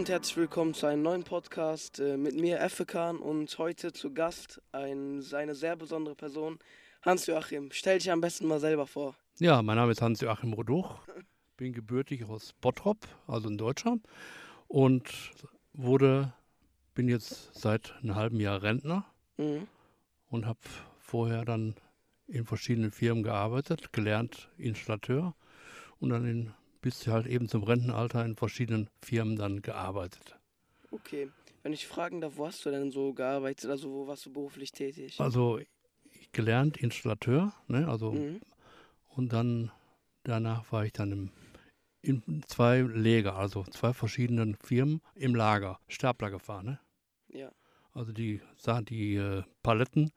und herzlich willkommen zu einem neuen Podcast äh, mit mir, Efekan, und heute zu Gast ein, eine sehr besondere Person, Hans-Joachim. Stell dich am besten mal selber vor. Ja, mein Name ist Hans-Joachim Roduch, bin gebürtig aus Bottrop, also in Deutschland, und wurde, bin jetzt seit einem halben Jahr Rentner Mhm. und habe vorher dann in verschiedenen Firmen gearbeitet, gelernt Installateur und dann in, bis halt eben zum Rentenalter in verschiedenen Firmen dann gearbeitet. Okay. Wenn ich fragen darf, wo hast du denn so gearbeitet? Also wo warst du beruflich tätig? Also ich gelernt Installateur, ne, also Mhm. und dann danach war ich dann im, in zwei Lager, also zwei verschiedenen Firmen im Lager, Stapler gefahren, ne? Ja. Also die Sachen, die äh, Paletten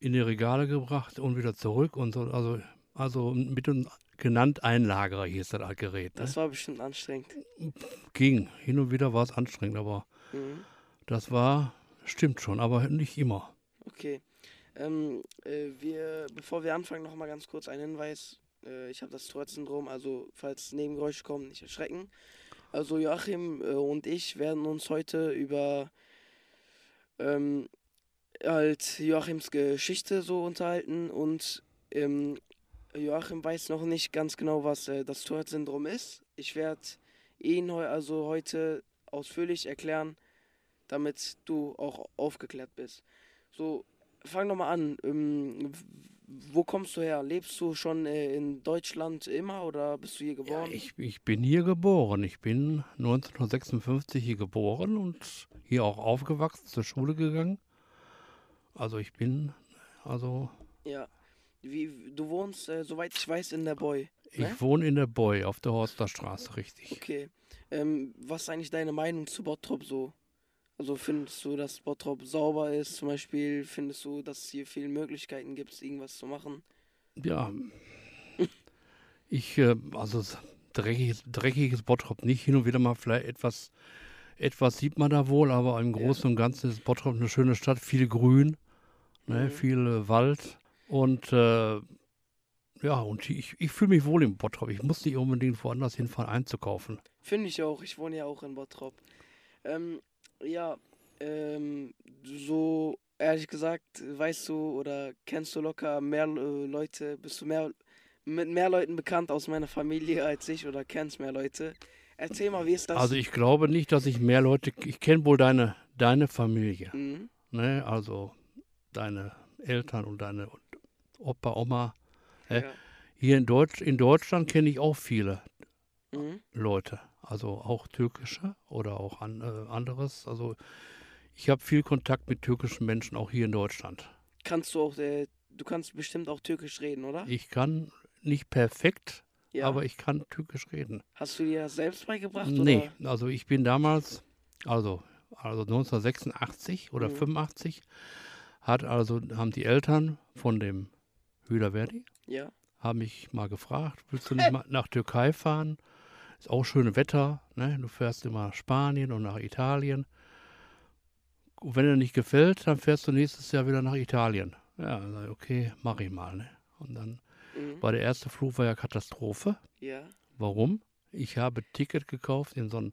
in die Regale gebracht und wieder zurück und so, also, also mit uns genannt Einlagerer hieß das Gerät. Ne? Das war bestimmt anstrengend. Ging. Hin und wieder war es anstrengend, aber Mhm. das war, stimmt schon, aber nicht immer. Okay. Ähm, äh, wir, bevor wir anfangen, noch mal ganz kurz ein Hinweis. Äh, ich habe das Tourette-Syndrom, also falls Nebengeräusche kommen, nicht erschrecken. Also Joachim äh, und ich werden uns heute über ähm, halt Joachims Geschichte so unterhalten und ähm, Joachim weiß noch nicht ganz genau, was äh, das Tourette-Syndrom ist. Ich werde ihn heu also heute ausführlich erklären, damit du auch aufgeklärt bist. So, fang doch mal an. Ähm, wo kommst du her? Lebst du schon äh, in Deutschland immer oder bist du hier Ja, geboren? ich, ich bin hier geboren. Ich bin 1956 hier geboren und hier auch aufgewachsen, zur Schule gegangen. Also ich bin, also Ja. Wie, du wohnst, äh, soweit ich weiß, in der Boy. ich Ne? wohne in der Boy auf der Horsterstraße, richtig. Okay. Ähm, was ist eigentlich deine Meinung zu Bottrop so? Also findest du, dass Bottrop sauber ist? Zum Beispiel findest du, dass es hier viele Möglichkeiten gibt, irgendwas zu machen? Ja, ich, äh, also dreckiges, dreckiges Bottrop nicht. Hin und wieder mal vielleicht etwas, etwas sieht man da wohl, aber im Ja. Großen und Ganzen ist Bottrop eine schöne Stadt, viel Grün, ne, Mhm. viel äh, Wald und äh, ja, und ich, ich fühle mich wohl im Bottrop. Ich muss nicht unbedingt woanders hinfahren einzukaufen. Finde ich auch. Ich wohne ja auch in Bottrop. Ähm, ja, ähm, so ehrlich gesagt, weißt du oder kennst du locker mehr äh, Leute, bist du mehr mit mehr Leuten bekannt aus meiner Familie als ich oder kennst mehr Leute? Erzähl mal, wie ist das? Also ich glaube nicht, dass ich mehr Leute, ich kenne wohl deine, deine Familie, Mhm. ne, also deine Eltern und deine Opa, Oma. Hä? Ja. Hier in, Deutsch, in Deutschland kenne ich auch viele Mhm. Leute, also auch türkische oder auch an, äh, anderes. Also ich habe viel Kontakt mit türkischen Menschen auch hier in Deutschland. Kannst du auch, äh, du kannst bestimmt auch Türkisch reden, oder? Ich kann nicht perfekt, Ja. aber ich kann türkisch reden. Hast du dir das selbst beigebracht? Nee, Oder? also ich bin damals, also, also 1986 oder Mhm. 85, hat also, haben die Eltern von dem Hüder Verdi, Ja. haben mich mal gefragt, willst du nicht mal nach Türkei fahren? Ist auch schönes Wetter, ne? Du fährst immer nach Spanien und nach Italien. Und wenn dir nicht gefällt, dann fährst du nächstes Jahr wieder nach Italien. Ja, okay, mach ich mal, ne? Und dann Mhm. war der erste Flug war ja Katastrophe. Ja. Warum? Ich habe Ticket gekauft in so ein,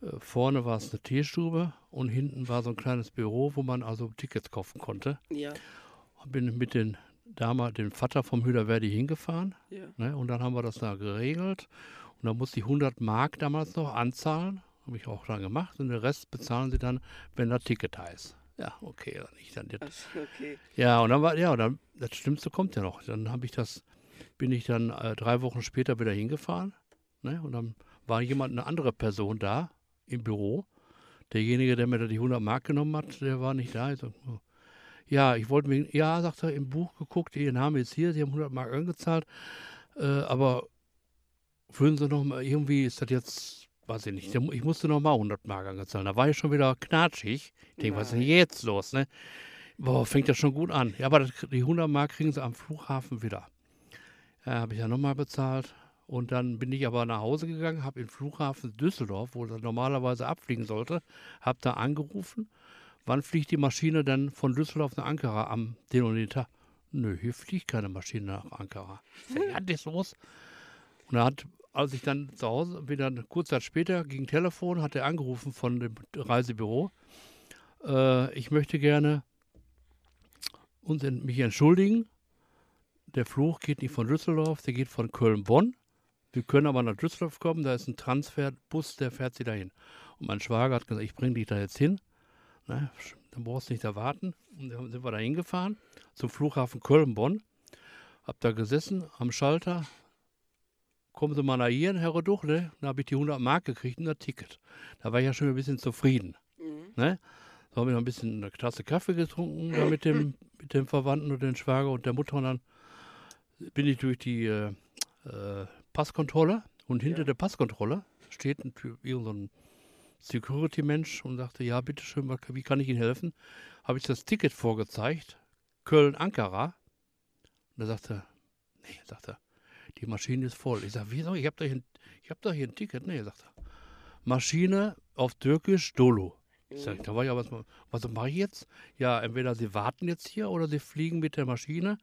äh, vorne war es eine Teestube und hinten war so ein kleines Büro, wo man also Tickets kaufen konnte. Ja. Und bin mit den damals dem Vater vom Hüder Verdi hingefahren Ja. ne, und dann haben wir das da geregelt und dann musste ich 100 Mark damals noch anzahlen, habe ich auch dann gemacht und den Rest bezahlen sie dann, wenn das Ticket heißt. Ja, okay, dann ich dann Ach, okay. ja, und dann war, ja, und dann, das Schlimmste kommt ja noch. Dann habe ich das, bin ich dann äh, drei Wochen später wieder hingefahren. Ne? Und dann war jemand, eine andere Person da im Büro. Derjenige, der mir da die 100 Mark genommen hat, der war nicht da. Ich so, oh. Ja, ich wollte mir, ja, sagt er, im Buch geguckt, Ihr Name ist hier, Sie haben 100 Mark eingezahlt. Äh, aber würden Sie noch mal, irgendwie ist das jetzt, weiß ich nicht, ich musste noch mal 100 Mark angezahlt. Da war ich schon wieder knatschig. Ich denke, was ist denn jetzt los, ne? Boah, fängt das schon gut an. Ja, aber das, die 100 Mark kriegen sie am Flughafen wieder. Ja, habe ich ja nochmal bezahlt. Und dann bin ich aber nach Hause gegangen, habe im Flughafen Düsseldorf, wo er normalerweise abfliegen sollte, habe da angerufen. Wann fliegt die Maschine denn von Düsseldorf nach Ankara am den und den Tag? Nö, hier fliegt keine Maschine nach Ankara. Ja, das ist los. Und er hat als ich dann zu Hause, wieder kurze Zeit später, ging Telefon, hat er angerufen von dem Reisebüro. Äh, ich möchte gerne uns, mich entschuldigen. Der Fluch geht nicht von Düsseldorf, der geht von Köln-Bonn. Wir können aber nach Düsseldorf kommen, da ist ein Transferbus, der fährt sie dahin. Und mein Schwager hat gesagt, ich bringe dich da jetzt hin. Ne, dann brauchst du nicht erwarten. Und dann sind wir da hingefahren zum Flughafen Köln-Bonn. Hab da gesessen am Schalter, kommen Sie mal nach hier, Herr Reduchle. Dann habe ich die 100 Mark gekriegt und ein Ticket. Da war ich ja schon ein bisschen zufrieden. Mhm. Ne? So habe ich noch ein bisschen eine Tasse Kaffee getrunken mit, dem, mit dem Verwandten und dem Schwager und der Mutter. Und dann bin ich durch die äh, äh, Passkontrolle und hinter ja. der Passkontrolle steht ein, so ein Security-Mensch und sagte, ja, bitteschön, wie kann ich Ihnen helfen? Habe ich das Ticket vorgezeigt, Köln-Ankara. Und er sagte, nee, sagt er, die Maschine ist voll. Ich sage, wieso? Ich habe doch, hab doch hier ein Ticket. Nee, sagt er. Maschine auf Türkisch Dolo. Ich sage, da war ja was, was mache ich jetzt? Ja, entweder Sie warten jetzt hier oder Sie fliegen mit der Maschine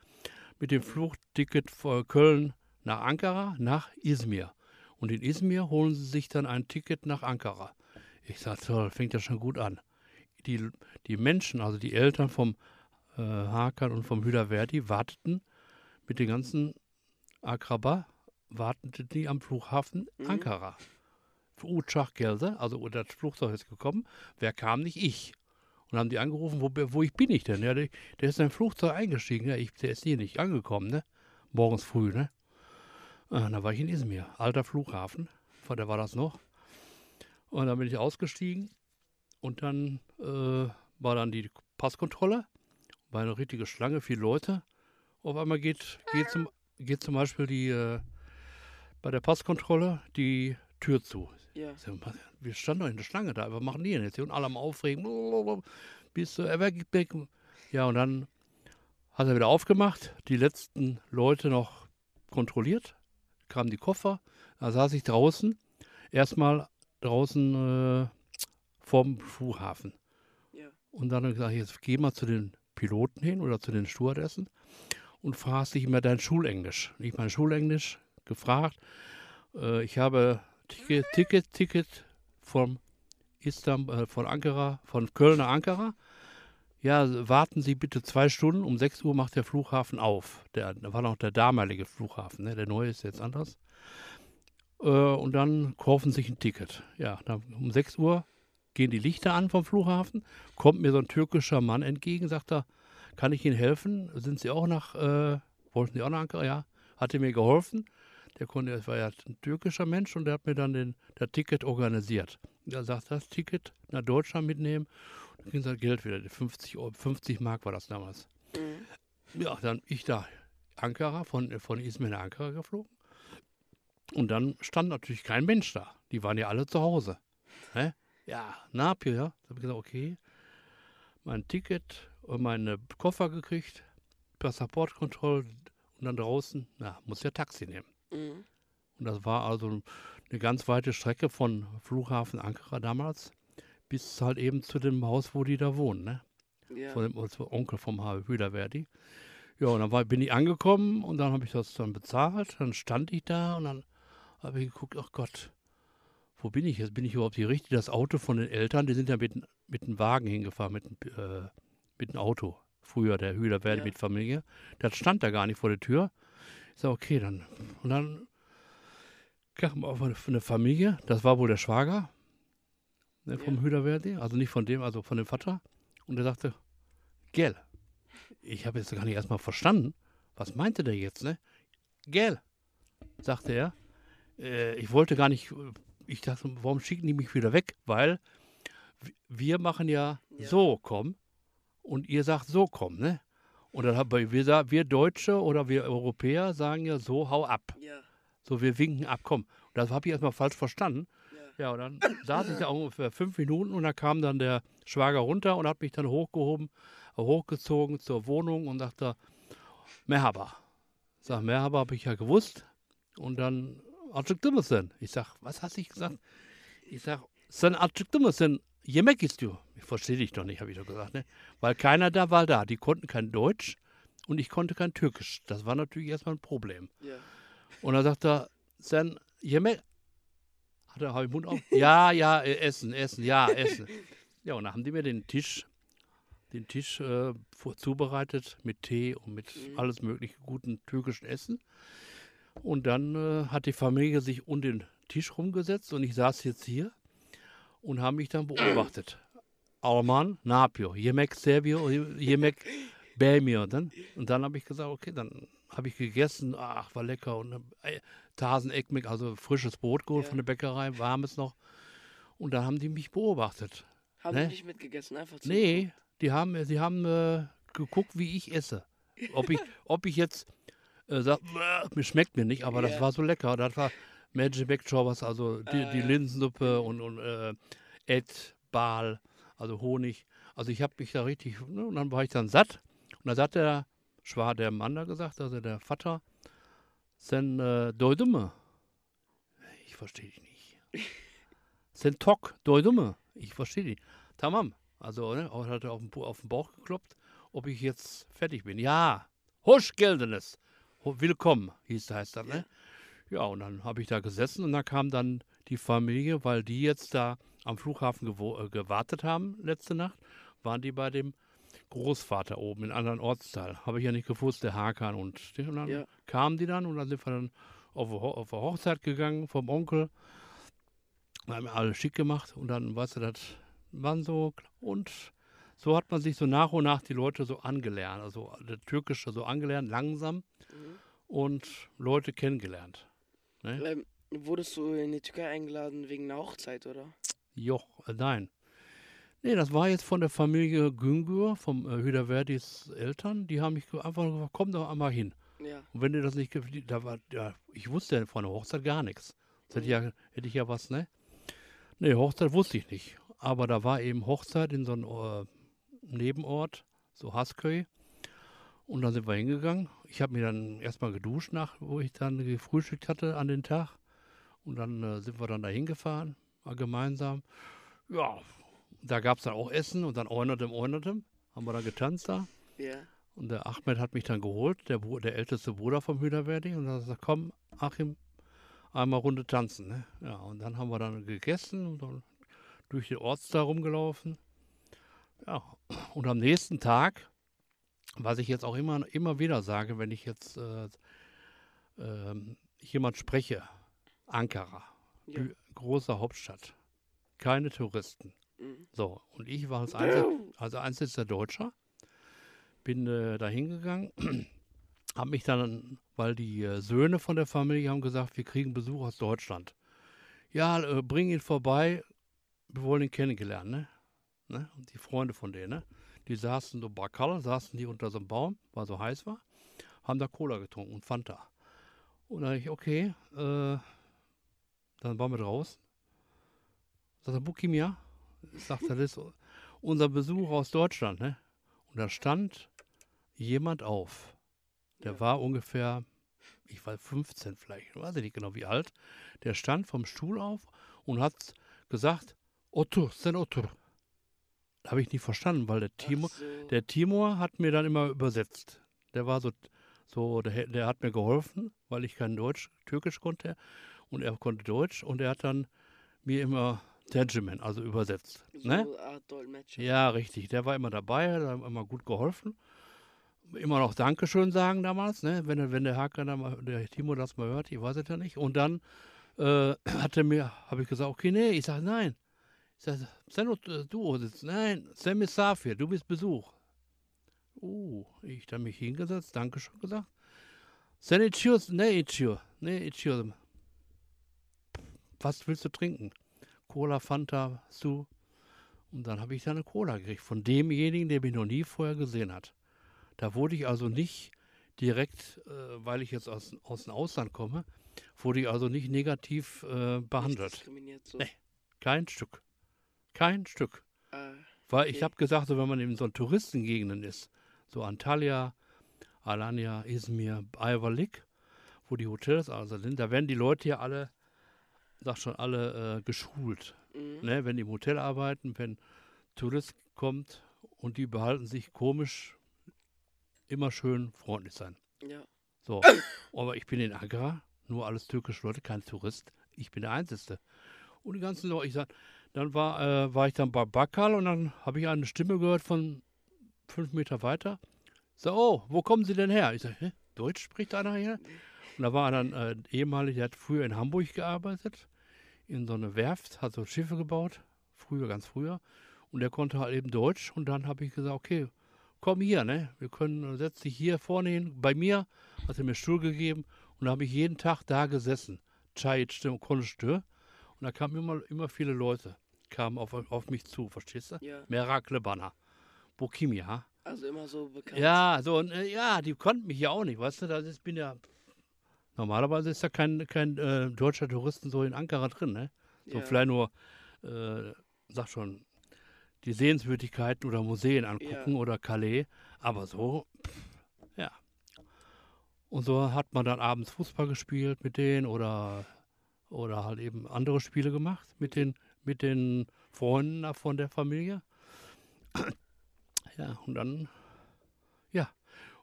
mit dem Flugticket von Köln nach Ankara, nach Izmir. Und in Izmir holen Sie sich dann ein Ticket nach Ankara. Ich sage, toll, fängt ja schon gut an. Die, die Menschen, also die Eltern vom äh, Hakan und vom Hüderverdi, warteten mit den ganzen Akraba warteten die am Flughafen mhm. Ankara. Für Uçak also das Flugzeug ist gekommen. Wer kam nicht? Ich. Und haben die angerufen, wo, wo ich bin ich denn? Ja, der, der ist in ein Flugzeug eingestiegen. Ja, ich, der ist hier nicht angekommen, ne? Morgens früh, ne? Da war ich in Izmir, alter Flughafen. Der war das noch. Und dann bin ich ausgestiegen und dann äh, war dann die Passkontrolle. War eine richtige Schlange, viele Leute. Auf einmal geht, geht zum geht zum Beispiel die, äh, bei der Passkontrolle die Tür zu. Ja. Wir standen doch in der Schlange da, was machen die denn jetzt? Und alle am Aufregen. Bis er weg. Ja, und dann hat er wieder aufgemacht, die letzten Leute noch kontrolliert, kamen die Koffer, da saß ich draußen, erstmal draußen äh, vorm Flughafen. Ja. Und dann habe ich gesagt, jetzt geh mal zu den Piloten hin oder zu den Stewardessen und fragst dich immer dein Schulenglisch. Ich mein Schulenglisch gefragt. Äh, ich habe Ticket, Ticket, Ticket vom Istanbul, äh, von Ankara, von Köln nach Ankara. Ja, warten Sie bitte zwei Stunden. Um 6 Uhr macht der Flughafen auf. Der, da war noch der damalige Flughafen, ne? der neue ist jetzt anders. Äh, und dann kaufen Sie sich ein Ticket. Ja, um 6 Uhr gehen die Lichter an vom Flughafen. Kommt mir so ein türkischer Mann entgegen, sagt er, kann ich Ihnen helfen? Sind Sie auch nach, äh, wollten Sie auch nach Ankara? Ja, hat er mir geholfen. Der konnte, es war ja ein türkischer Mensch und der hat mir dann den, das Ticket organisiert. Er sagt, das Ticket nach Deutschland mitnehmen. Dann kriegen Sie das Geld wieder. 50, 50 Mark war das damals. Mhm. Ja, dann ich da Ankara, von, von Izmir nach Ankara geflogen. Und dann stand natürlich kein Mensch da. Die waren ja alle zu Hause. Hä? Ja, Napio, ja. Da habe ich gesagt, okay, mein Ticket und meine Koffer gekriegt, Passaportkontrolle und dann draußen, na, muss ja Taxi nehmen. Mhm. Und das war also eine ganz weite Strecke von Flughafen Ankara damals bis halt eben zu dem Haus, wo die da wohnen, ne? Ja. Von dem Onkel vom H. Hüderverdi. Ja, und dann war, bin ich angekommen und dann habe ich das dann bezahlt. Dann stand ich da und dann habe ich geguckt, ach Gott, wo bin ich jetzt? Bin ich überhaupt hier richtig? Das Auto von den Eltern, die sind ja mit, mit einem Wagen hingefahren, mit, äh, mit einem Auto. Früher der Hühler werde ja. mit Familie. Das stand da gar nicht vor der Tür. Ich sage, okay, dann. Und dann kam auf eine Familie, das war wohl der Schwager ne, vom ja. Hühlerverdi, also nicht von dem, also von dem Vater. Und er sagte, Gell. Ich habe jetzt gar nicht erstmal verstanden. Was meinte der jetzt, ne? Gell, sagte er. Äh, ich wollte gar nicht, ich dachte, warum schicken die mich wieder weg? Weil wir machen ja, ja. so, komm und ihr sagt so, komm, ne? Und dann haben wir, wir Deutsche oder wir Europäer sagen ja so, hau ab. Ja. So, wir winken ab, komm. Und das habe ich erstmal falsch verstanden. Ja, und dann saß ich da ungefähr fünf Minuten und da kam dann der Schwager runter und hat mich dann hochgehoben, hochgezogen zur Wohnung und sagte, Merhaba. Ich sag, Merhaba habe ich ja gewusst. Und dann, Acıktı Ich sag, was hast du gesagt? Ich sag, sen acıktı mısın? Yemek istiyor. Ich verstehe dich doch nicht, habe ich doch gesagt. Ne? Weil keiner da war da. Die konnten kein Deutsch und ich konnte kein Türkisch. Das war natürlich erstmal ein Problem. Ja. Und dann sagt er, sen Yemek. Hat er ich Mund auf? Ja, ja, äh, essen, essen, ja, essen. Ja, und dann haben die mir den Tisch, den Tisch äh, vor, zubereitet mit Tee und mit Mhm. alles mögliche guten türkischen Essen. Und dann äh, hat die Familie sich um den Tisch rumgesetzt und ich saß jetzt hier und habe mich dann beobachtet. Alman, Napio, Yemek Serbio, Yemek Belmio. Dann, und dann habe ich gesagt, okay, dann habe ich gegessen, ach, war lecker. Und äh, Tasen Ekmek, also frisches Brot geholt Ja. von der Bäckerei, warmes noch. Und dann haben die mich beobachtet. Haben Ne? die nicht mitgegessen? Einfach zu. Nee, die haben, sie haben äh, geguckt, wie ich esse. Ob ich, ob ich jetzt äh, sag, "Bäh, mir schmeckt mir nicht, aber das Ja. war so lecker. Das war Magic Backchobbers, also die, Ah, die. Linsensuppe und, und äh, Ed, Bal, also Honig. Also ich habe mich da richtig, ne, und dann war ich dann satt. Und dann hat der, Schwa, der Mann da gesagt, also der Vater, sen äh, doydu Ich verstehe dich nicht. Sen tok doydu Ich verstehe dich. Tamam. Also, ne, hat er auf den, auf den Bauch geklopft, ob ich jetzt fertig bin. Ja, Husch Geldenes. Ho- Willkommen, hieß heißt das, ne? Ja, und dann habe ich da gesessen und da kam dann die Familie, weil die jetzt da am Flughafen äh, gewartet haben letzte Nacht, waren die bei dem Großvater oben in einem anderen Ortsteil. Habe ich ja nicht gewusst, der Hakan und, und dann Ja. kamen die dann und dann sind wir dann auf, auf eine Hochzeit gegangen vom Onkel. Wir haben alles schick gemacht und dann, weißt du, das waren so, und so hat man sich so nach und nach die Leute so angelernt, also der Türkische so angelernt, langsam Mhm. und Leute kennengelernt. Ähm, wurdest du in die Türkei eingeladen wegen einer Hochzeit, oder? Joch, äh, nein. Nee, das war jetzt von der Familie Güngür, vom äh, Hüderverdis Eltern. Die haben mich einfach gesagt, komm doch einmal hin. Ja. Und wenn dir das nicht gefällt, da war, ja, ich wusste ja von der Hochzeit gar nichts. Das hätte, ich ja, hätte ich ja was, ne? Nee, Hochzeit wusste ich nicht. Aber da war eben Hochzeit in so einem äh, Nebenort, so Hasköy. Und dann sind wir hingegangen. Ich habe mir dann erstmal geduscht nach, wo ich dann gefrühstückt hatte an den Tag. Und dann äh, sind wir dann da hingefahren, mal gemeinsam. Ja, da gab es dann auch Essen und dann Eunertem, Eunertem. Haben wir dann getanzt da. Ja. Und der Ahmed hat mich dann geholt, der, der älteste Bruder vom Hüderverdi. Und dann hat er gesagt, komm, Achim, einmal Runde tanzen. Ne? Ja, und dann haben wir dann gegessen und dann durch den Ortsteil rumgelaufen. Ja, und am nächsten Tag, was ich jetzt auch immer, immer wieder sage, wenn ich jetzt äh, ähm, jemand spreche, Ankara, Ja. Große Hauptstadt, keine Touristen. Mhm. So, und ich war als, einzig, als einziger Deutscher, bin äh, da hingegangen, habe mich dann, weil die äh, Söhne von der Familie haben gesagt, wir kriegen Besuch aus Deutschland. Ja, äh, bring ihn vorbei, wir wollen ihn kennengelernt, ne? Ne? Und die Freunde von denen, ne? Die saßen so Bakal, saßen die unter so einem Baum, weil so heiß war, haben da Cola getrunken und Fanta. Und dann ich, okay, äh, dann waren wir draußen. Sagt er, Bukim, ja? Sagt er, das ist unser Besuch aus Deutschland, ne? Und da stand jemand auf. Der Ja. war ungefähr, ich weiß, 15 vielleicht, weiß ich nicht genau wie alt. Der stand vom Stuhl auf und hat gesagt, Otur, sen Otur. Habe ich nicht verstanden, weil der Timo, so. der Timur hat mir dann immer übersetzt. Der war so, so der, der hat mir geholfen, weil ich kein Deutsch, Türkisch konnte. Und er konnte Deutsch und er hat dann mir immer Terjümen, also übersetzt. so Ne? Ja, richtig. Der war immer dabei, hat immer gut geholfen. Immer noch Dankeschön sagen damals, ne? Wenn, der- wenn der Hakan, da mal, der Timo das mal hört, ich weiß es ja nicht. Und dann äh, hat er mir, habe ich gesagt, okay, nee, ich sage nein. Ich sage, Seno, du sitzt, nein, Sam ist Safir, du bist Besuch. Uh, ich dann mich hingesetzt, Dankeschön gesagt. Sen içiyoruz, ne içiyor? Ne içiyor? Was willst du trinken? Cola, Fanta, Su? Und dann habe ich da eine Cola gekriegt von demjenigen, der mich noch nie vorher gesehen hat. Da wurde ich also nicht direkt, äh, weil ich jetzt aus, aus dem Ausland komme, wurde ich also nicht negativ äh, Nicht behandelt. diskriminiert so. Nee. Kein Stück. Kein Stück. Ah, Weil ich Okay. habe gesagt, so wenn man in so Touristengegenden ist, so Antalya, Alanya, Izmir, Ayvalik, wo die Hotels also sind, da werden die Leute ja alle, sag schon, alle äh, geschult. mhm. Ne? Wenn die im Hotel arbeiten, wenn Tourist kommt und die behalten sich komisch, immer schön freundlich sein. Ja. So, aber ich bin in Agra, nur alles türkische Leute, kein Tourist. Ich bin der Einzige. Und die ganzen Leute, ich sag, dann war, äh, war ich dann bei Bakkal und dann habe ich eine Stimme gehört von fünf Meter weiter. So, oh, wo kommen Sie denn her? Ich sage, hä, Deutsch spricht einer hier? Und da war dann äh, ehemalig, der hat früher in Hamburg gearbeitet, in so einer Werft, hat so Schiffe gebaut, früher, ganz früher. Und der konnte halt eben Deutsch. Und dann habe ich gesagt, okay, komm hier, ne? Wir können, setz dich hier vorne hin, bei mir, hat er mir Stuhl gegeben. Und da habe ich jeden Tag da gesessen. Chai, Konstö. Und da kamen immer, immer viele Leute, kamen auf, auf mich zu, verstehst du? Ja. Merakle Banner. Bokimia. Also immer so bekannt. Ja, so, und, äh, ja, die konnten mich ja auch nicht, weißt du, da ist, bin ja, normalerweise ist ja kein, kein äh, deutscher Touristen so in Ankara drin, ne? So ja. vielleicht nur, äh, sag schon, die Sehenswürdigkeiten oder Museen angucken Ja. oder Calais, aber so, pff, ja. Und so hat man dann abends Fußball gespielt mit denen oder, oder halt eben andere Spiele gemacht mit den, mit den Freunden von der Familie. Ja, und dann, ja,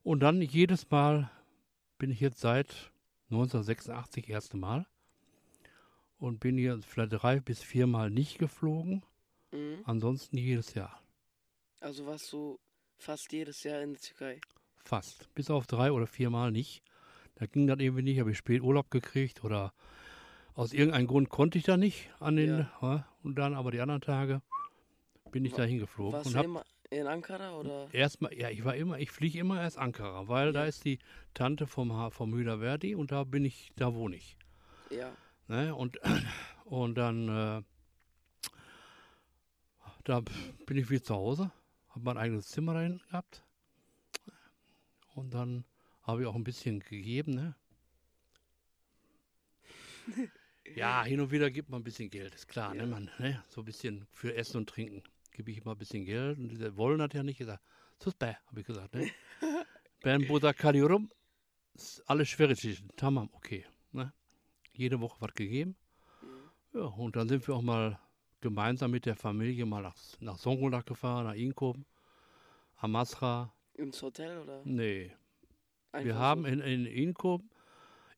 und dann jedes Mal bin ich jetzt seit 1986 erste Mal und bin hier vielleicht drei bis viermal nicht geflogen, Mhm. ansonsten jedes Jahr. Also warst du fast jedes Jahr in der Türkei. Fast. Bis auf drei oder viermal nicht. Da ging das irgendwie nicht, habe ich spät Urlaub gekriegt oder aus irgendeinem Grund konnte ich da nicht an den, ja. Und dann aber die anderen Tage bin ich da hingeflogen Warst und du immer in Ankara oder? erstmal, ja, ich war immer, ich fliege immer erst Ankara, weil da Ja. ist die Tante vom, vom Müller-Verdi und da bin ich, da wohne ich. Ja. Ne? Und, und dann äh, da bin ich wieder zu Hause, habe mein eigenes Zimmer da hinten gehabt. Und dann habe ich auch ein bisschen gegeben, ne? Ja, hin und wieder gibt man ein bisschen Geld, ist klar, Ja. ne? Man, ne? So ein bisschen für Essen und Trinken gebe ich immer ein bisschen Geld. Und die wollen hat ja nicht gesagt. Suspe, habe ich gesagt, ne? Ben Buddha Kaliurum, alles schwierig, tamam, okay. Ne? Jede Woche was gegeben. Mhm. Ja, und dann sind wir auch mal gemeinsam mit der Familie mal nach, nach Songolak gefahren, nach Inkoben, Amasra. Ins Hotel oder? Nee, wir Einfach haben so? in, in Inkoben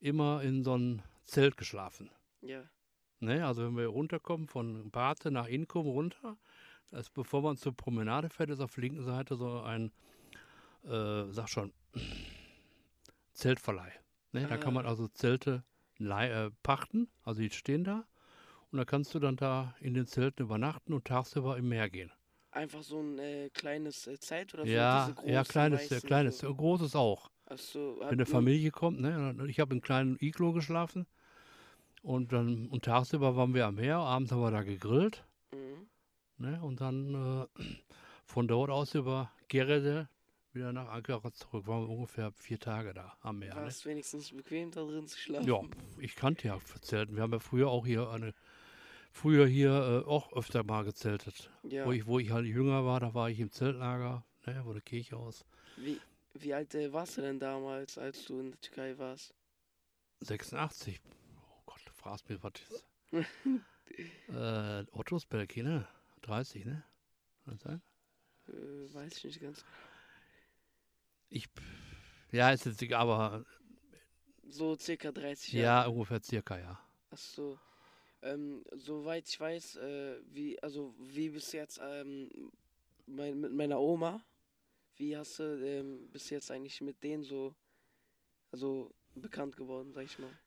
immer in so einem Zelt geschlafen. Ja. Ne? Also wenn wir runterkommen von Bate nach Inkoben runter, das ist, bevor man zur Promenade fährt, ist auf der linken Seite so ein, äh, sag schon, Zeltverleih. Ne? Da kann Ah. man also Zelte äh, pachten, also die stehen da. Und da kannst du dann da in den Zelten übernachten und tagsüber im Meer gehen. Einfach so ein äh, kleines äh, Zelt oder so? ja, ja, kleines, weißen, kleines, So. großes auch. Achso, Wenn eine Familie kommt, ne? Ich habe im kleinen Iglo geschlafen und dann und tagsüber waren wir am Meer, abends haben wir da gegrillt, Mhm. ne? Und dann äh, von dort aus über Gerede wieder nach Ankara zurück. Waren wir ungefähr vier Tage da am Meer. War Ne? es wenigstens bequem da drin zu schlafen? Ja, ich kannte ja Zelten. Wir haben ja früher auch hier eine, früher hier äh, auch öfter mal gezeltet. Ja. Wo ich, wo ich halt jünger war, da war ich im Zeltlager, ne, wo der Kirche aus. Wie, wie alt äh, warst du denn damals, als du in der Türkei warst? 86. Fragst mich, was ist. äh, Ottos Belki, ne? 30, ne? Kann das sein? Äh, weiß ich nicht ganz. Ich, ja, ist jetzt egal, aber So circa 30 ja, Jahre. ungefähr circa, ja. Achso. Ähm, soweit ich weiß, äh, wie, also wie bis jetzt ähm, mein, mit meiner Oma, wie hast du ähm, bis jetzt eigentlich mit denen so, also bekannt geworden, sag ich mal?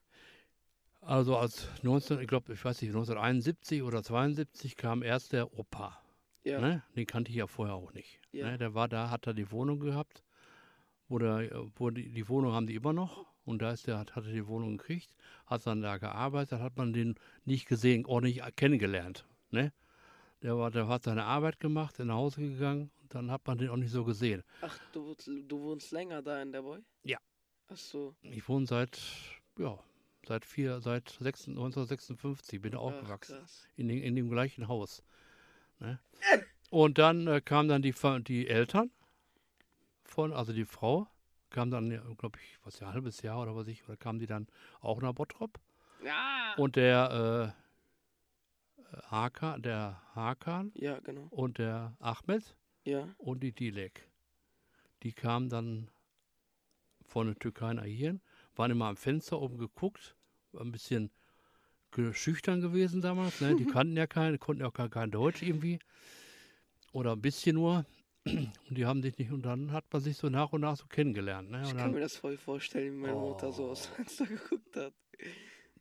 Also als 19, ich glaube, ich weiß nicht, 1971 oder 72 kam erst der Opa. Ja. Ne? Den kannte ich ja vorher auch nicht. Ja. Ne? Der war da, hat er die Wohnung gehabt. Wo der, wo die, die Wohnung haben die immer noch. Und da ist der, hat, hat er die Wohnung gekriegt, hat dann da gearbeitet, hat man den nicht gesehen, ordentlich kennengelernt. Ne? Der, war, der hat seine Arbeit gemacht, ist nach Hause gegangen und dann hat man den auch nicht so gesehen. Ach, du, wohnst- du wohnst länger da in der Boy? Ja. Achso. Ich wohne seit, ja, seit vier, seit 6, 1956 bin ich aufgewachsen. Krass. in, den, in dem gleichen Haus. Ne? Und dann äh, kamen dann die, die Eltern von, also die Frau, kam dann, glaube ich, was ja, ein halbes Jahr oder was ich, oder kamen die dann auch nach Bottrop. Ja. Und der äh, Hakan, der Hakan Ja, genau. und der Ahmed Ja. und die Dilek, die kamen dann von der Türkei nach hier, waren immer am Fenster oben geguckt ein bisschen schüchtern gewesen damals. Ne? Die kannten ja keinen, konnten ja auch gar kein Deutsch irgendwie. Oder ein bisschen nur. Und die haben sich nicht, und dann hat man sich so nach und nach so kennengelernt. Ne? Ich kann dann, mir das voll vorstellen, wie meine Mutter so Oh. aus dem Fenster geguckt hat.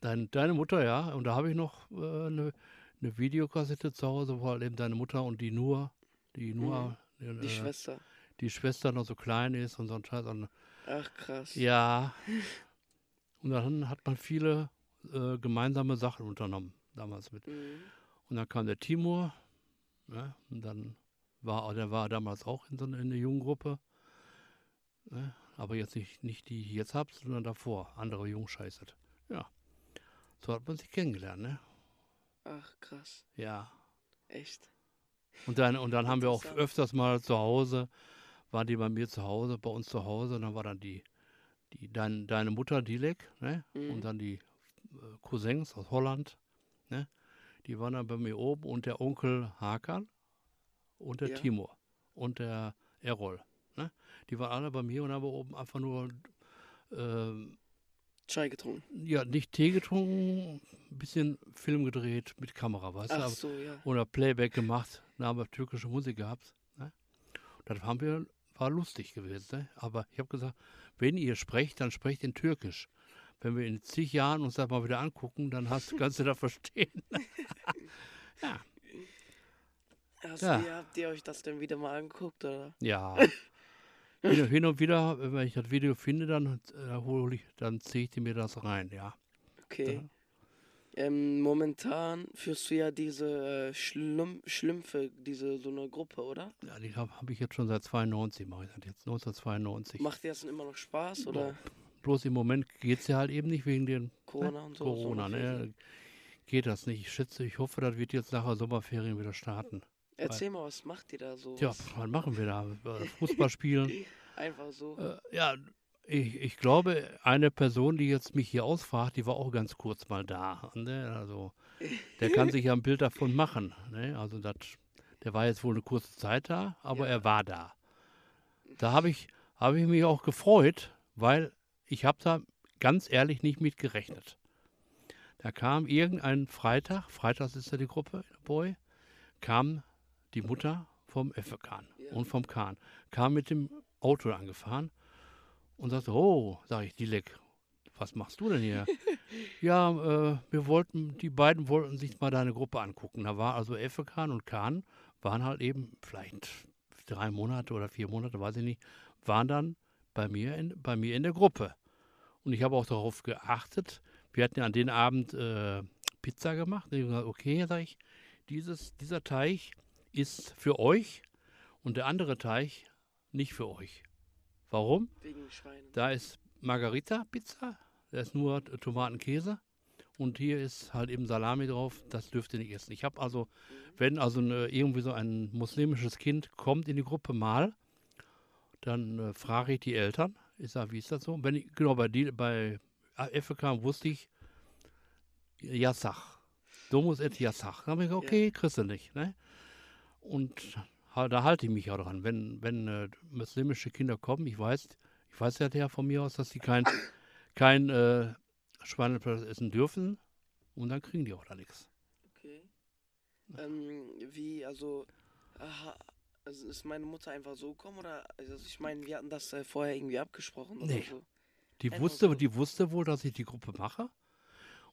dein, deine Mutter, ja. Und da habe ich noch äh, eine, eine Videokassette zu Hause, wo halt eben deine Mutter und die nur, die nur, Die äh, Schwester. die Schwester noch so klein ist und so ein Scheiß. Ach krass. ja. Und dann hat man viele äh, gemeinsame Sachen unternommen, damals mit. Mhm. Und dann kam der Timur, ne? und dann war, der war damals auch in so einer, in einer Jugendgruppe. Ne? Aber jetzt nicht, nicht die ich jetzt habt, sondern davor, andere Jungscheiße. Ja. So hat man sich kennengelernt, ne? Ach krass. Ja. Echt. Und dann, und dann haben wir auch öfters mal zu Hause, waren die bei mir zu Hause, bei uns zu Hause, und dann war dann die, die dein, deine Mutter Dilek, ne? Mhm. Und dann die äh, Cousins aus Holland, ne? Die waren dann bei mir oben und der Onkel Hakan und der Ja. Timur und der Errol, ne? Die waren alle bei mir und haben oben einfach nur ähm, Chai getrunken. ja, nicht Tee getrunken, ein bisschen Film gedreht mit Kamera, weißt du? Ach aber- so, ja. oder Playback gemacht. Da haben wir türkische Musik gehabt. Ne? Das haben wir, war lustig gewesen. Ne? Aber ich habe gesagt, wenn ihr sprecht, dann sprecht in Türkisch. Wenn wir in zig Jahren uns das mal wieder angucken, dann hast, kannst du das verstehen. Hast Ja. ihr, habt ihr euch das denn wieder mal angeguckt, oder? Ja. hin, und wieder, wenn ich das Video finde, dann äh, hole ich, dann ziehe ich mir das rein, ja. Okay. Ja. Ähm, momentan führst du ja diese äh, Schlümpfe, diese so eine Gruppe, oder? ja die habe hab ich jetzt schon seit 92, mache ich das jetzt, 1992. Macht dir das denn immer noch Spaß, oder? Bloß im Moment geht es ja halt eben nicht wegen den Corona und so. Corona, ne? Geht das nicht. Ich schätze, ich hoffe, das wird jetzt nachher Sommerferien wieder starten. Erzähl mal, was macht ihr da so? Tja, Was- was machen wir da? Äh, Fußball spielen. Einfach so. äh, ja, ich, ich glaube, eine Person, die jetzt mich hier ausfragt, die war auch ganz kurz mal da. Ne? Also, der kann sich ja ein Bild davon machen. Ne? Also, das, der war jetzt wohl eine kurze Zeit da, aber Ja. er war da. Da habe ich, hab ich mich auch gefreut, weil ich habe da ganz ehrlich nicht mit gerechnet. Da kam irgendein Freitag, freitags ist ja die Gruppe, Boy, kam die Mutter vom Effe-Kahn Ja. und vom Kahn, kam mit dem Auto angefahren und sagte, oh, sage ich, Dilek, was machst du denn hier? ja, äh, wir wollten, die beiden wollten sich mal deine Gruppe angucken. Da war also Effe-Kahn und Kahn, waren halt eben vielleicht drei Monate oder vier Monate, weiß ich nicht, waren dann bei mir in, bei mir in der Gruppe. Und ich habe auch darauf geachtet, wir hatten ja an den Abend äh, Pizza gemacht. Und ich habe gesagt, okay, sage ich, dieses, dieser Teich ist für euch und der andere Teich nicht für euch. Warum? Wegen Schweinen. Da ist Margarita-Pizza, da ist nur Tomatenkäse und hier ist halt eben Salami drauf, das dürft ihr nicht essen. Ich habe also, wenn also eine, irgendwie so ein muslimisches Kind kommt in die Gruppe mal, dann äh, frage ich die Eltern, ich sage, wie ist das so? Wenn ich, genau, bei, die, bei FK wusste ich, Yassach. So muss et Yassach. Dann habe ich gesagt, okay, kriegst du nicht. Ne? Und da halte ich mich auch dran. Wenn, wenn äh, muslimische Kinder kommen, ich weiß, ich weiß ja der von mir aus, dass sie kein, kein äh, Schweinefleisch essen dürfen und dann kriegen die auch da nichts. Okay. Ähm, wie, also, aha, also ist meine Mutter einfach so gekommen oder, also ich meine, wir hatten das äh, vorher irgendwie abgesprochen oder Nee. so. Die Einfach wusste, so. die wusste wohl, dass ich die Gruppe mache.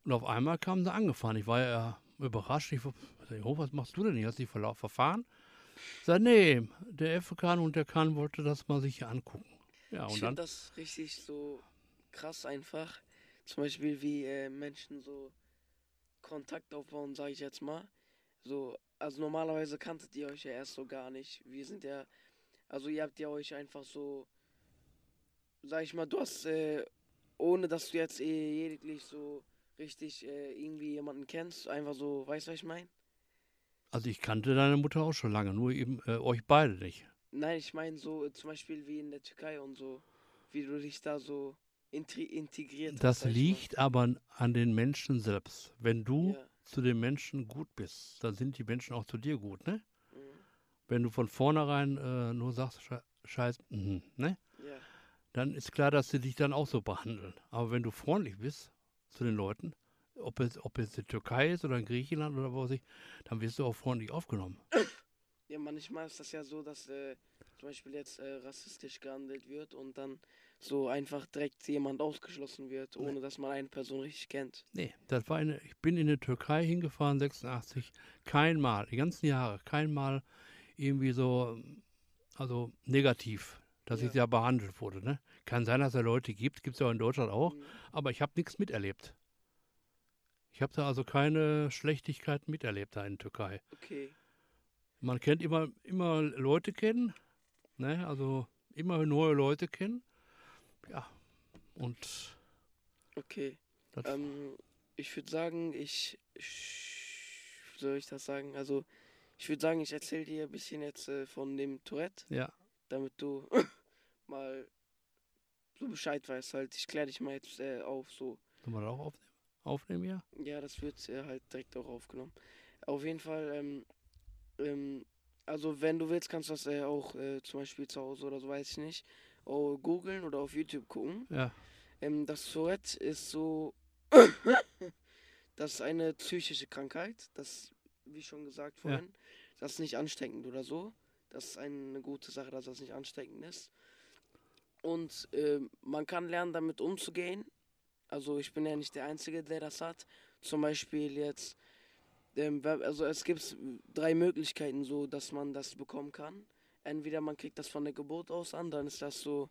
Und auf einmal kam sie angefahren. Ich war ja überrascht. Ich war, oh, was machst du denn hier? Hast dich verfahren? Ich sag, nee, der FK und der Kahn wollte das mal sich angucken. Ja, ich und dann, finde das richtig so krass einfach. Zum Beispiel wie äh, Menschen so Kontakt aufbauen, sage ich jetzt mal. So, also normalerweise kanntet ihr euch ja erst so gar nicht. Wir sind ja, also ihr habt ja euch einfach so, sag ich mal, du hast, äh, ohne dass du jetzt eh lediglich so richtig äh, irgendwie jemanden kennst, einfach so, weißt du, was ich meine? Also ich kannte deine Mutter auch schon lange, nur eben äh, euch beide nicht. Nein, ich meine so äh, zum Beispiel wie in der Türkei und so, wie du dich da so integriert hast. Das ich mal. liegt aber an den Menschen selbst. Wenn du Ja. zu den Menschen gut bist, dann sind die Menschen auch zu dir gut, ne? Mhm. Wenn du von vornherein äh, nur sagst, Sche- Scheiß, mhm, ne? Ja. dann ist klar, dass sie dich dann auch so behandeln. Aber wenn du freundlich bist, zu den Leuten, ob es, ob es die Türkei ist oder in Griechenland oder wo sich, dann wirst du auch freundlich aufgenommen. Ja, manchmal ist das ja so, dass äh, zum Beispiel jetzt äh, rassistisch gehandelt wird und dann so einfach direkt jemand ausgeschlossen wird, ohne dass man eine Person richtig kennt. Nee, das war eine, ich bin in die Türkei hingefahren, 86, kein Mal, die ganzen Jahre, kein Mal irgendwie so, also negativ, dass Ja. ich da behandelt wurde. Ne? Kann sein, dass es Leute gibt, gibt es ja auch in Deutschland auch, Mhm. aber ich habe nichts miterlebt. Ich habe da also keine Schlechtigkeiten miterlebt da in der Türkei. Okay. Man kennt immer, immer Leute kennen, ne? also immer neue Leute kennen. Ja, und Okay. Ähm, ich würde sagen, ich. soll ich das sagen? Also, ich würde sagen, ich erzähle dir ein bisschen jetzt äh, von dem Tourette, ja, damit du mal so Bescheid weißt halt. Ich kläre dich mal jetzt äh, auf, so. sollen wir auch aufnehmen? Aufnehmen, ja? Ja, das wird äh, halt direkt auch aufgenommen. Auf jeden Fall, ähm, ähm, also wenn du willst, kannst du das äh, auch äh, zum Beispiel zu Hause oder so, weiß ich nicht, oh, googeln oder auf YouTube gucken. Ja, Ähm, das Tourette ist so, das ist eine psychische Krankheit, das, wie schon gesagt Ja. vorhin, das ist nicht ansteckend oder so. Das ist eine gute Sache, dass das nicht ansteckend ist. Und ähm, man kann lernen, damit umzugehen. Also ich bin ja nicht der Einzige, der das hat. Zum Beispiel jetzt, ähm, also es gibt drei Möglichkeiten so, dass man das bekommen kann. Entweder man kriegt das von der Geburt aus an, dann ist das so,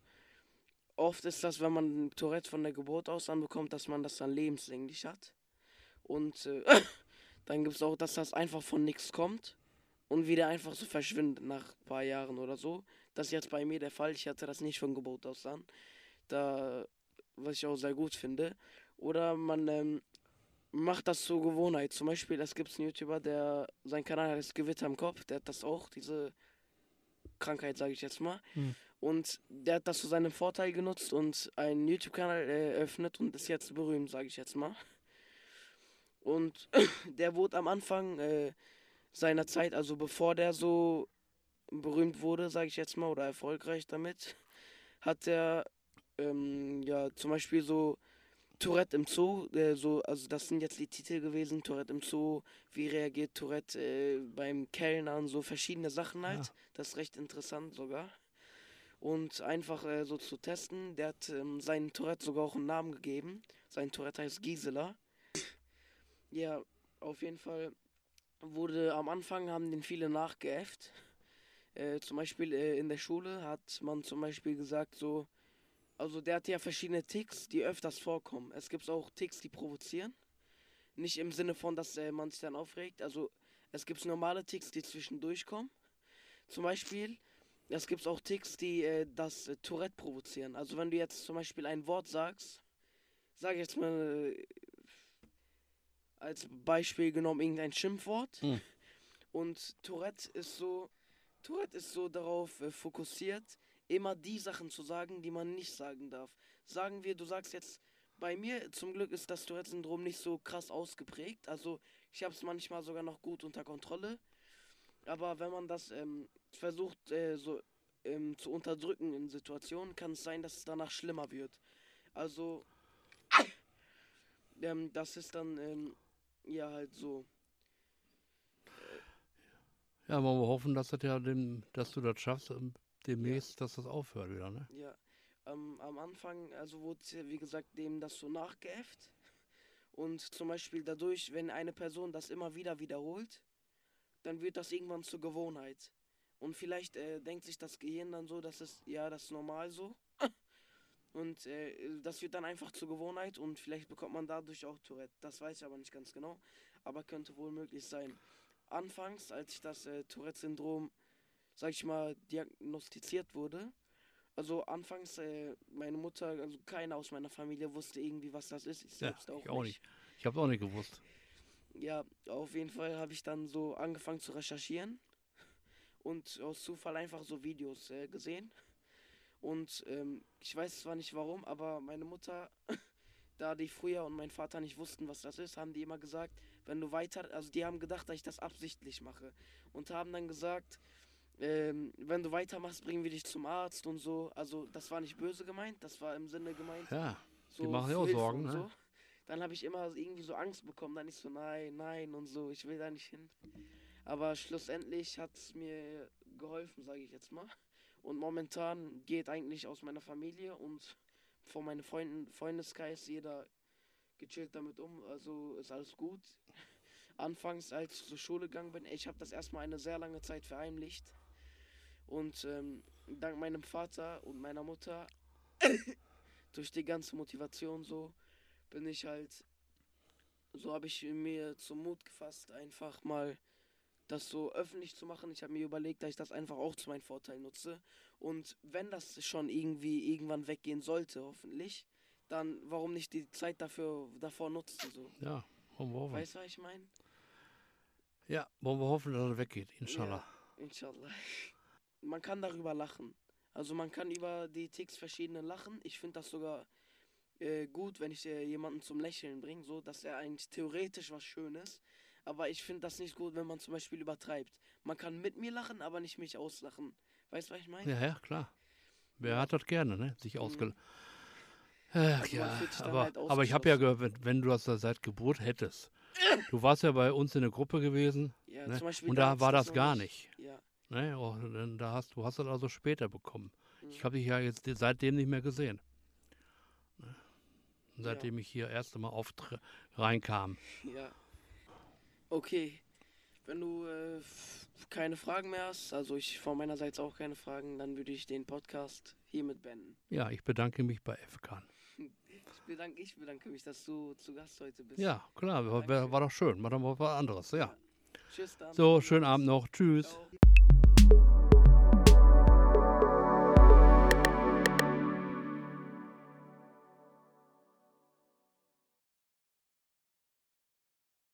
oft ist das, wenn man Tourette von der Geburt aus anbekommt, dass man das dann lebenslänglich hat. Und äh, dann gibt es auch, dass das einfach von nichts kommt und wieder einfach so verschwindet nach ein paar Jahren oder so. Das ist jetzt bei mir der Fall. Ich hatte das nicht von Geburt aus an. Da, was ich auch sehr gut finde. Oder man ähm, macht das zur Gewohnheit. Zum Beispiel, es gibt einen YouTuber, der sein Kanal heißt Gewitter im Kopf. Der hat das auch, diese Krankheit, sage ich jetzt mal. Hm. Und der hat das zu seinem Vorteil genutzt und einen YouTube-Kanal eröffnet und ist jetzt berühmt, sage ich jetzt mal. Und der wurde am Anfang äh, seiner Zeit, also bevor der so berühmt wurde, sage ich jetzt mal, oder erfolgreich damit, hat er ähm, ja zum Beispiel so Tourette im Zoo, äh, so, also das sind jetzt die Titel gewesen, Tourette im Zoo, wie reagiert Tourette äh, beim Kellnern, so verschiedene Sachen halt. Ja. Das ist recht interessant sogar. Und einfach äh, so zu testen, der hat ähm, seinen Tourette sogar auch einen Namen gegeben. Sein Tourette heißt Gisela. Ja, auf jeden Fall wurde am Anfang haben den viele nachgeäfft. Äh, zum Beispiel äh, in der Schule hat man zum Beispiel gesagt so, also der hat ja verschiedene Ticks, die öfters vorkommen. Es gibt auch Ticks, die provozieren. Nicht im Sinne von, dass äh, man sich dann aufregt. Also es gibt normale Ticks, die zwischendurch kommen. Zum Beispiel, es gibt auch Ticks, die äh, das äh, Tourette provozieren. Also wenn du jetzt zum Beispiel ein Wort sagst, sag jetzt mal äh, als Beispiel genommen irgendein Schimpfwort. Hm. Und Tourette ist so, Tourette ist so darauf äh, fokussiert, immer die Sachen zu sagen, die man nicht sagen darf. Sagen wir, du sagst jetzt, bei mir zum Glück ist das Tourette-Syndrom nicht so krass ausgeprägt. Also ich habe es manchmal sogar noch gut unter Kontrolle. Aber wenn man das ähm, versucht äh, so ähm, zu unterdrücken in Situationen, kann es sein, dass es danach schlimmer wird. Also ähm, das ist dann ähm, ja halt so. Ja, wollen wir hoffen, dass, das ja dem, dass du das schaffst, demnächst, dass das aufhört wieder, ne? Ja, ähm, am Anfang, also wurde ja, wie gesagt, dem das so nachgeäfft. Und zum Beispiel dadurch, wenn eine Person das immer wieder wiederholt, dann wird das irgendwann zur Gewohnheit. Und vielleicht äh, denkt sich das Gehirn dann so, dass es, ja, das ist normal so. Und äh, das wird dann einfach zur Gewohnheit und vielleicht bekommt man dadurch auch Tourette. Das weiß ich aber nicht ganz genau, aber könnte wohl möglich sein. Anfangs, als ich das äh, Tourette-Syndrom, sag ich mal, diagnostiziert wurde, also anfangs, äh, meine Mutter, also keiner aus meiner Familie wusste irgendwie, was das ist. Ich Ja, selbst auch, ich auch nicht. Ich habe auch nicht gewusst. Ja, auf jeden Fall habe ich dann so angefangen zu recherchieren und aus Zufall einfach so Videos äh, gesehen. Und ähm, ich weiß zwar nicht warum, aber meine Mutter, da die früher und mein Vater nicht wussten, was das ist, haben die immer gesagt, wenn du weiter, also die haben gedacht, dass ich das absichtlich mache und haben dann gesagt, ähm, wenn du weitermachst, bringen wir dich zum Arzt und so. Also das war nicht böse gemeint, das war im Sinne gemeint, Ja, so Die machen ja auch Sorgen, ne? so. dann habe ich immer irgendwie so Angst bekommen. Dann ich so, nein, nein und so, ich will da nicht hin. Aber schlussendlich hat es mir geholfen, sage ich jetzt mal. Und momentan geht eigentlich aus meiner Familie und von meinen Freunden, Freundeskreis jeder gechillt damit um. Also ist alles gut. Anfangs, als ich zur Schule gegangen bin, ich habe das erstmal eine sehr lange Zeit verheimlicht. Und ähm, dank meinem Vater und meiner Mutter, durch die ganze Motivation so, bin ich halt, so habe ich mir zum Mut gefasst, einfach mal das so öffentlich zu machen. Ich habe mir überlegt, dass ich das einfach auch zu meinem Vorteil nutze. Und wenn das schon irgendwie irgendwann weggehen sollte, hoffentlich, dann warum nicht die Zeit dafür davor nutzen so. Ja, wollen wir hoffen. Weißt du, was ich meine? Ja, wollen wir hoffen, dass er weggeht, inshallah. Ja, inshallah. Man kann darüber lachen. Also man kann über die Ticks verschiedene lachen. Ich finde das sogar äh, gut, wenn ich äh, jemanden zum Lächeln bringe, so dass er eigentlich theoretisch was Schönes. Aber ich finde das nicht gut, wenn man zum Beispiel übertreibt. Man kann mit mir lachen, aber nicht mich auslachen. Weißt du, was ich meine? Ja, ja, klar. Wer hat das gerne, ne? Sich ausgelacht. Ach, Also man ja, aber, halt aber ich habe ja gehört, wenn, wenn du das da seit Geburt hättest. Du warst ja bei uns in der Gruppe gewesen Ja, ne? zum Beispiel und da war das noch gar nicht. Ja. Ne? Dann, da hast, du hast das also später bekommen. Mhm. Ich habe dich ja jetzt seitdem nicht mehr gesehen. Ne? Seitdem ich hier erst einmal auf reinkam. Ja. Okay. Wenn du äh, keine Fragen mehr hast, also ich von meiner Seite auch keine Fragen, dann würde ich den Podcast hiermit beenden. Ja, ich bedanke mich bei FK. Ich bedanke, ich bedanke mich, dass du zu Gast heute bist. Ja, klar, war, war doch schön. War doch mal was anderes, ja. Tschüss dann. So, schönen Abend noch. Tschüss. Ciao.